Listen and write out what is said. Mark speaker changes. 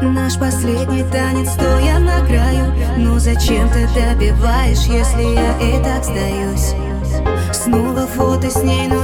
Speaker 1: Наш последний танец, стоя на краю Ну зачем ты добиваешь, если я и так сдаюсь? Снова фото с ней, но